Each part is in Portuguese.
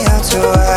me out to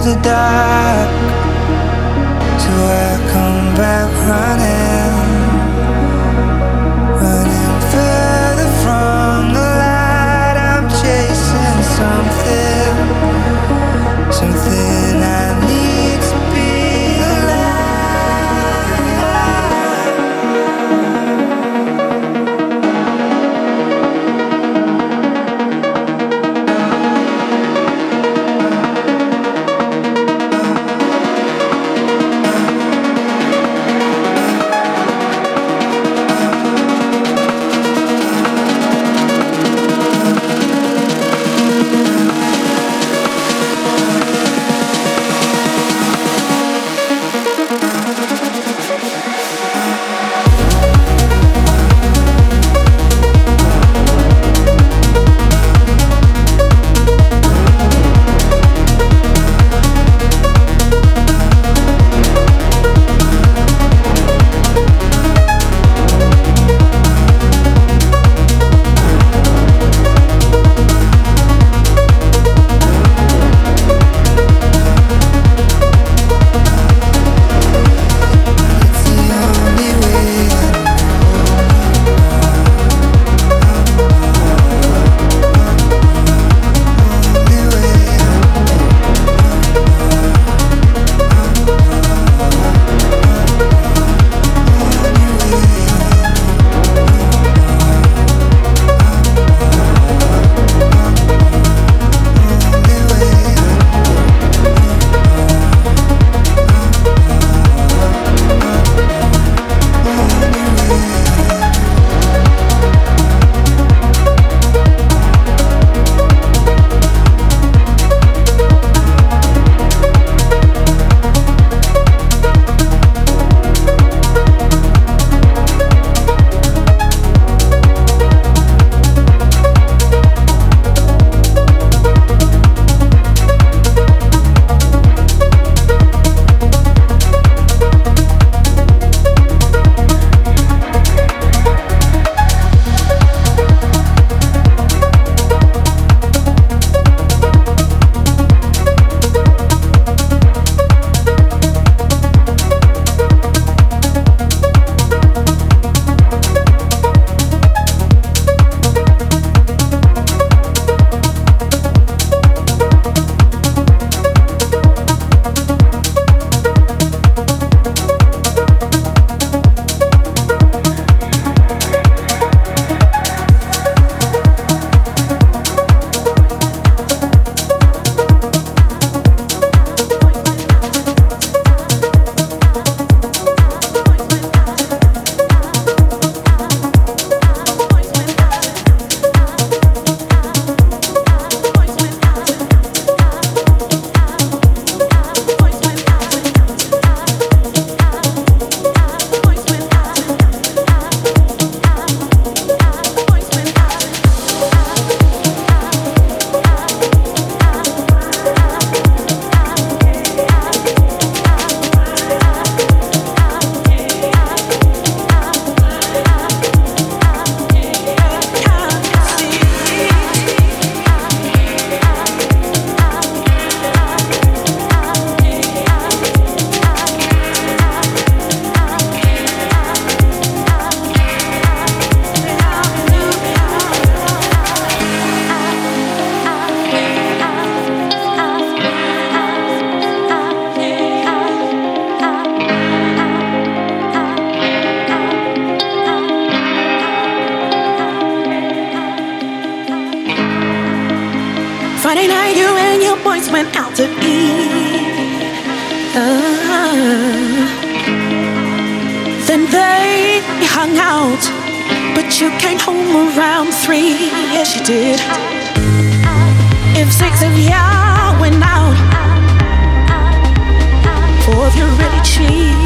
the dark? So I come back running to eat. Ah. Then they hung out, but you came home around three. Yes, you did. If six of y'all went out, four of you really cheap.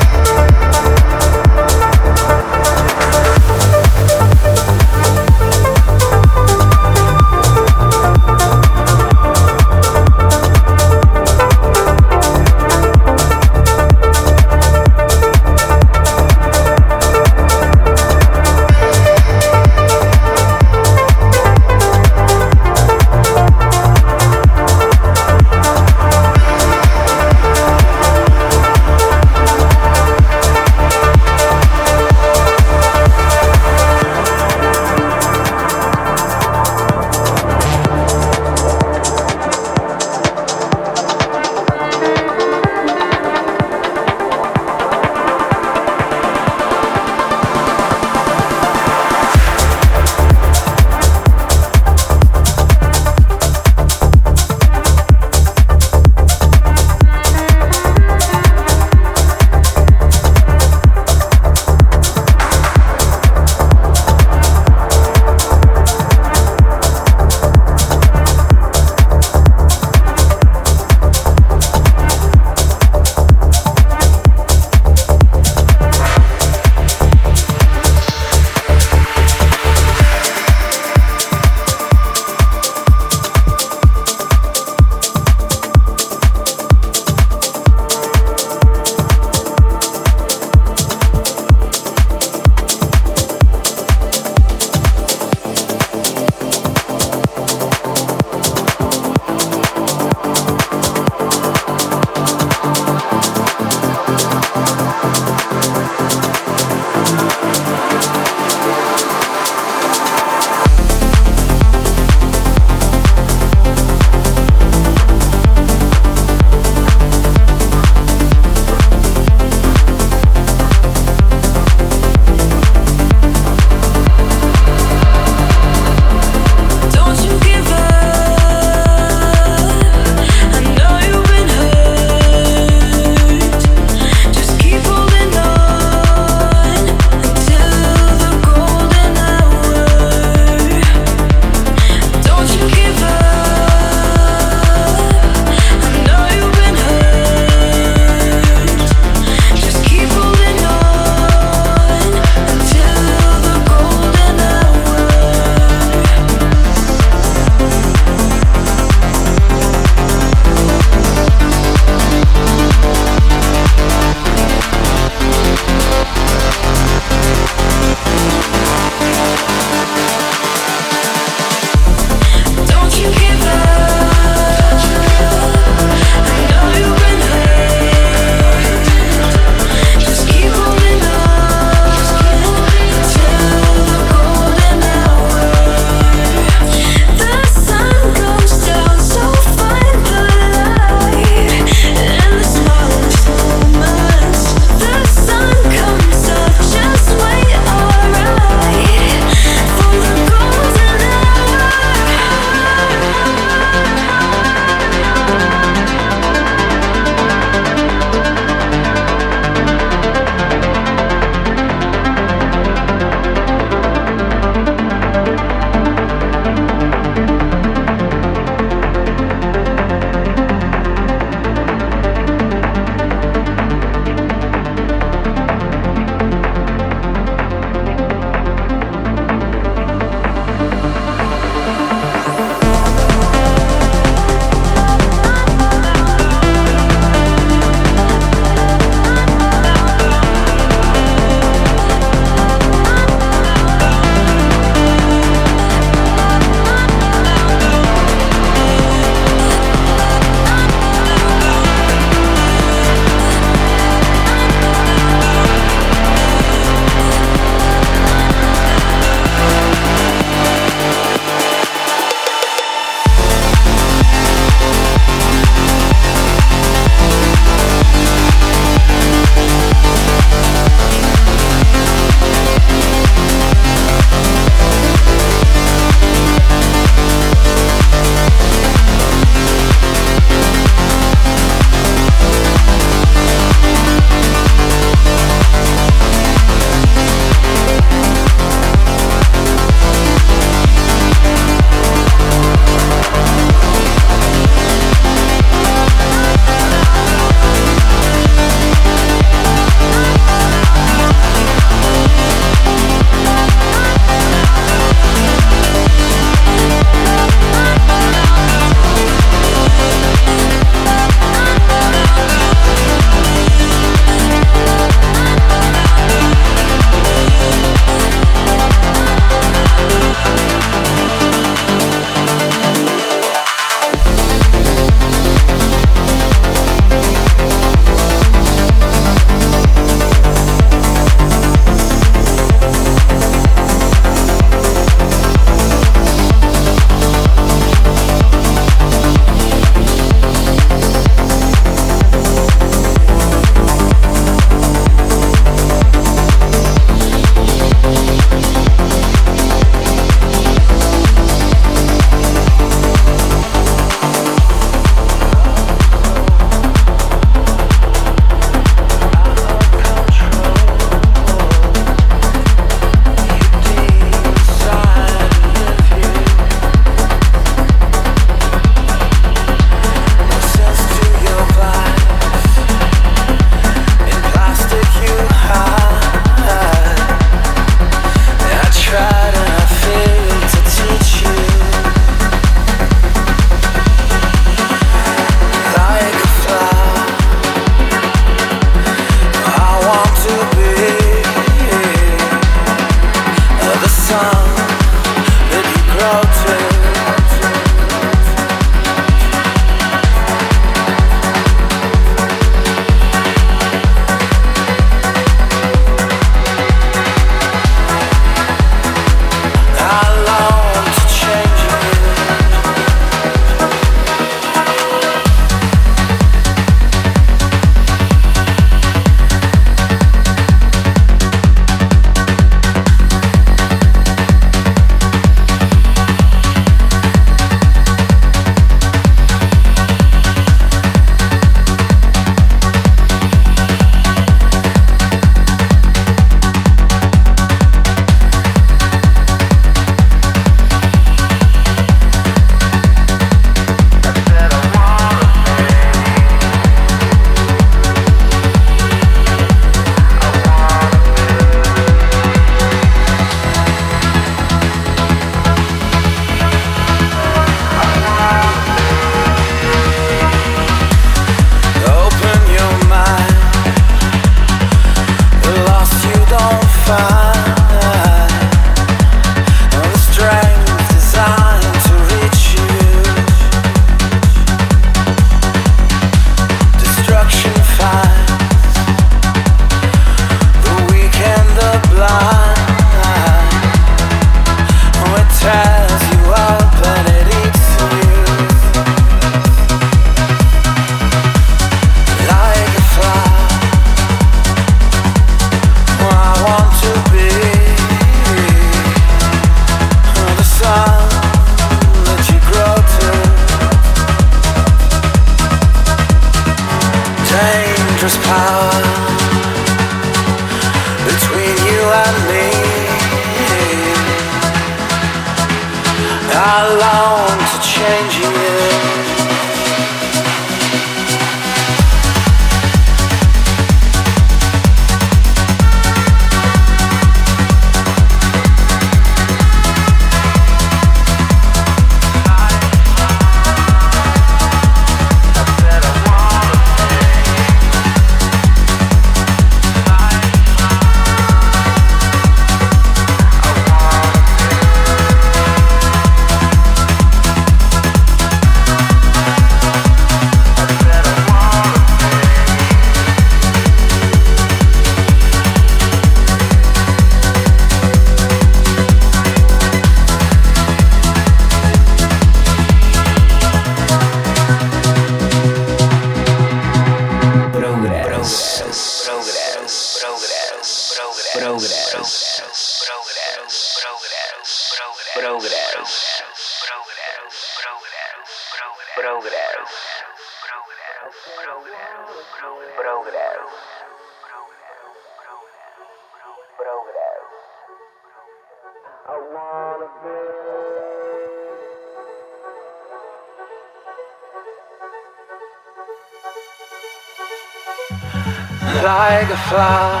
fly,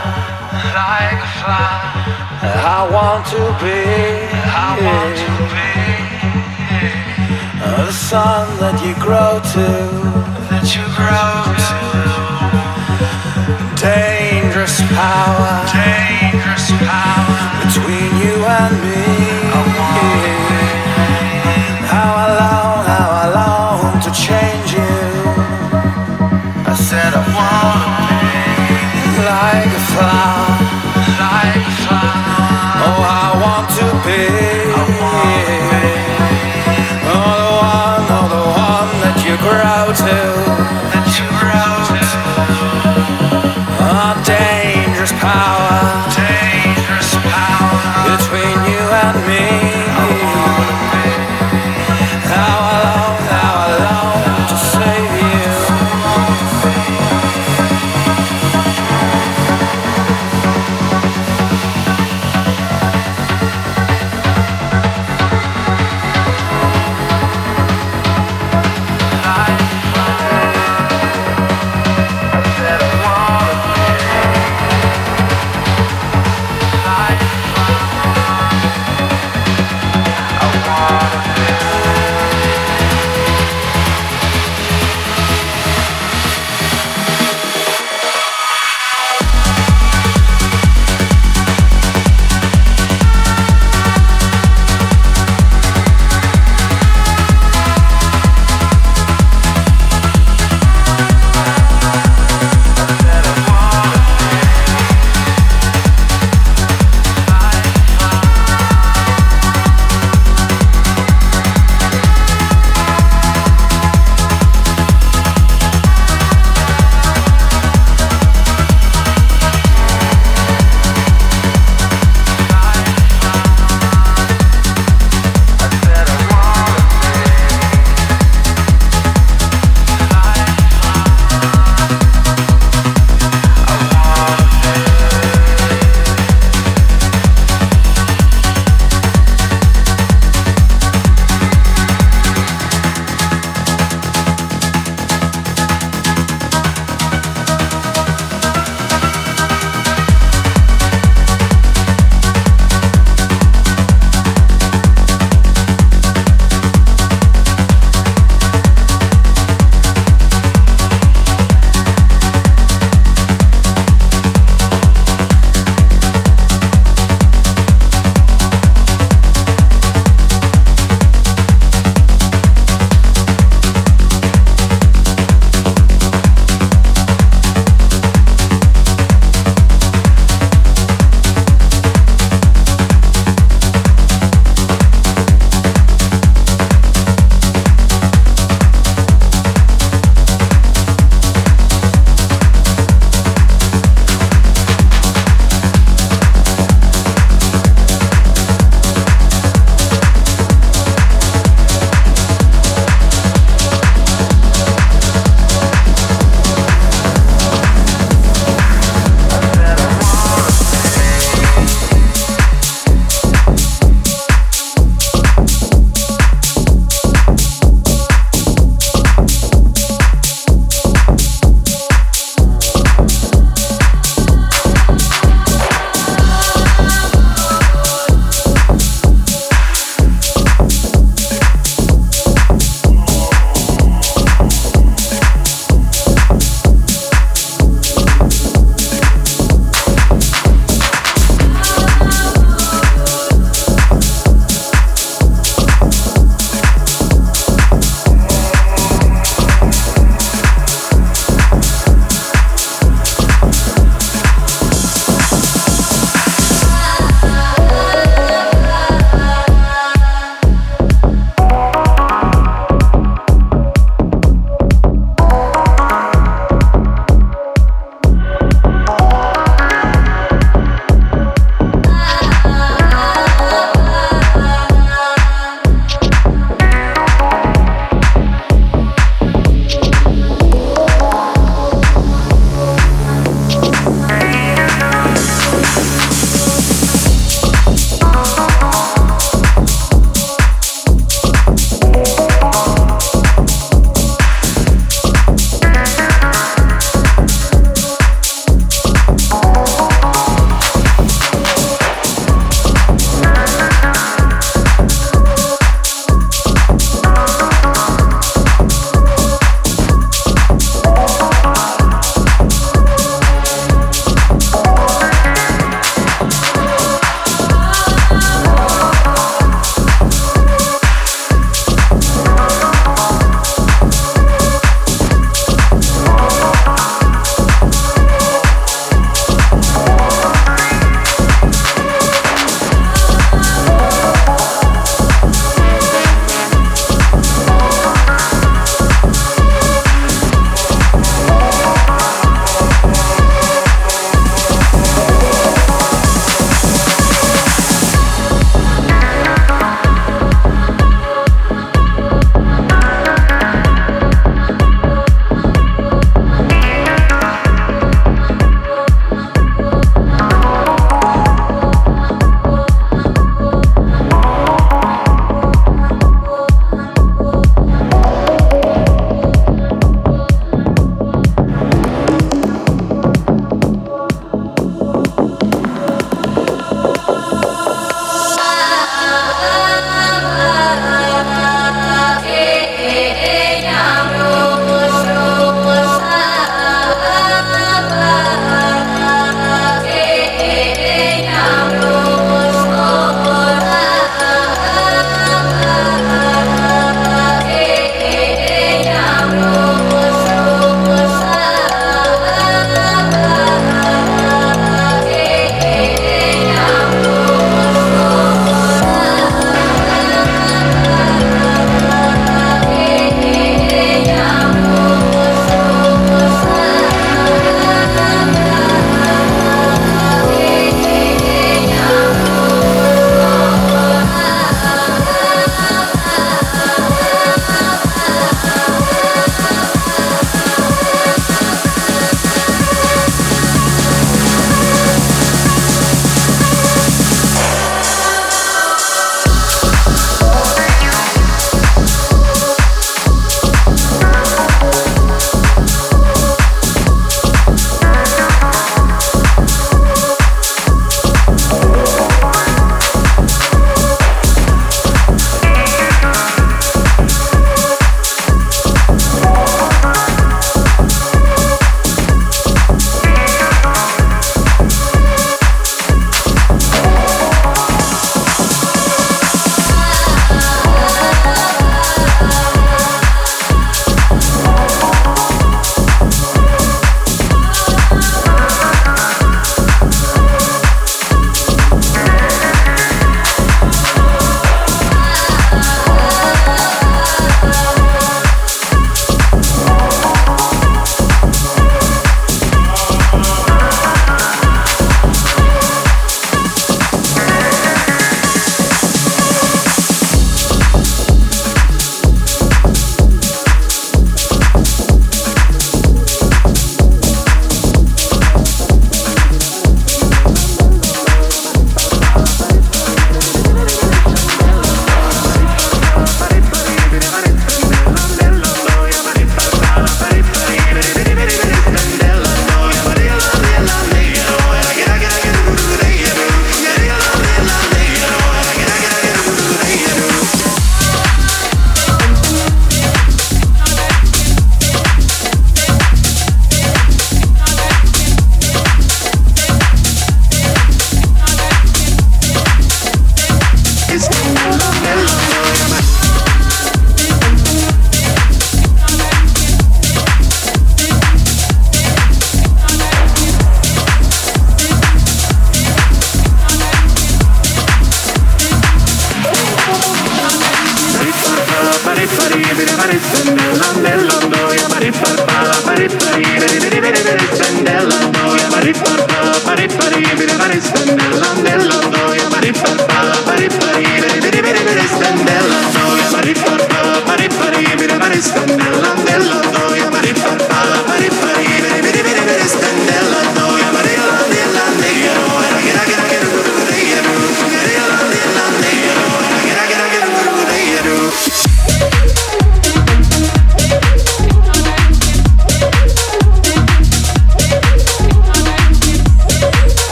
like a fly. I want to be, I want to be the sun that you grow to, that you grow to. Dangerous power.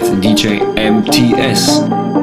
with DJ MTS.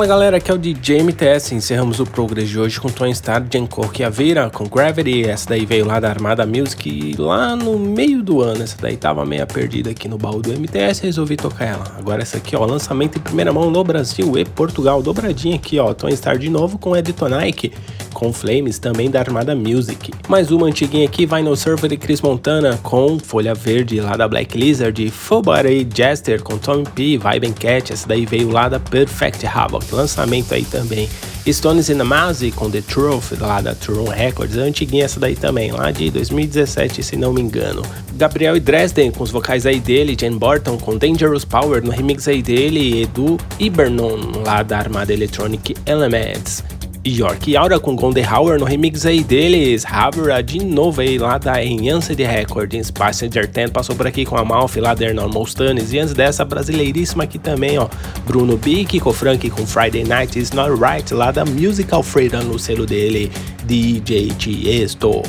Fala galera, aqui é o DJ MTS. Encerramos o Progress de hoje com Tony Stark, Jen Cork e Aveira com Gravity. Essa daí veio lá da Armada Music lá no meio do ano. Essa daí tava meio perdida aqui no baú do MTS resolvi tocar ela. Agora essa aqui, ó, lançamento em primeira mão no Brasil e Portugal. Dobradinha aqui, ó, Tony Stark de novo com Edito Nike, com Flames também da Armada Music. Mais uma antiguinha aqui, vai no Server de Chris Montana com Folha Verde lá da Black Lizard. Body Jester com Tommy P, Vibe Cat. Essa daí veio lá da Perfect Havoc lançamento aí também. Stones in the Maze com The Truth, lá da Tron Records, antiguinha essa daí também, lá de 2017, se não me engano. Gabriel e Dresden com os vocais aí dele, Jen Burton com Dangerous Power no remix aí dele, Edu Ibernon, lá da Armada Electronic Elements. York e Aura com Gondehauer no remix aí deles. Havra de novo aí lá da Enhanced Recordings. Passenger 10 passou por aqui com a Malfi lá da Normal Stunners. E antes dessa, brasileiríssima aqui também, ó. Bruno B, Kiko Frank com Friday Night Is Not Right lá da Musical Freedom no selo dele. DJ Tiesto.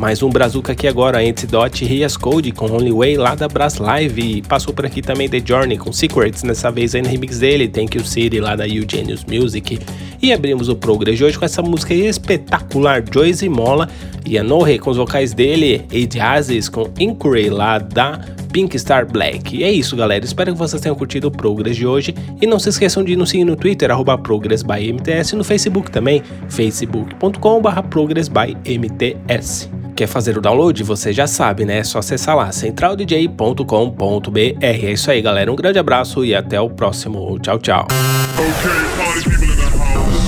Mais um Brazuca aqui agora, Antidote Rias Code com Only Way lá da Brass Live. Passou por aqui também The Journey com Secrets, nessa vez aí no remix dele, Thank You City lá da Eugenius Music. E abrimos o Progress de hoje com essa música espetacular, Joyce Mola e a Nohe com os vocais dele, Ed Aziz com Inquiry lá da Pink Star Black. E é isso, galera. Espero que vocês tenham curtido o Progress de hoje. E não se esqueçam de nos seguir no Twitter, arroba ProgressByMTS, e no Facebook também, facebook.com.br ProgressByMTS. Quer fazer o download? Você já sabe, né? É só acessar lá, centraldj.com.br. É isso aí, galera. Um grande abraço e até o próximo. Tchau, tchau.